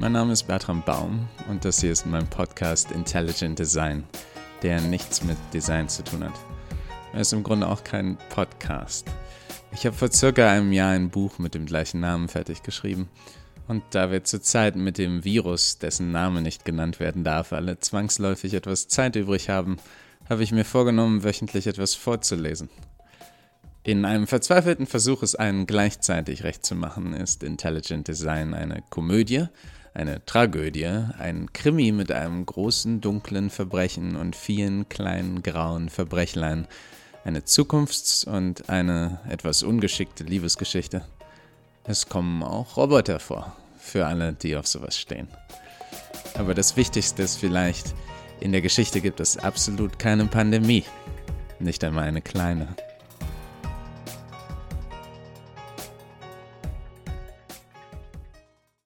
Mein Name ist Bertram Baum und das hier ist mein Podcast Intelligent Design, der nichts mit Design zu tun hat. Er ist im Grunde auch kein Podcast. Ich habe vor circa einem Jahr ein Buch mit dem gleichen Namen fertig geschrieben. Und da wir zurzeit mit dem Virus, dessen Name nicht genannt werden darf, alle zwangsläufig etwas Zeit übrig haben, habe ich mir vorgenommen, wöchentlich etwas vorzulesen. In einem verzweifelten Versuch, es allen gleichzeitig recht zu machen, ist Intelligent Design eine Komödie, eine Tragödie, ein Krimi mit einem großen dunklen Verbrechen und vielen kleinen grauen Verbrechlein, eine Zukunfts- und eine etwas ungeschickte Liebesgeschichte. Es kommen auch Roboter vor, für alle, die auf sowas stehen. Aber das Wichtigste ist vielleicht, in der Geschichte gibt es absolut keine Pandemie, nicht einmal eine kleine.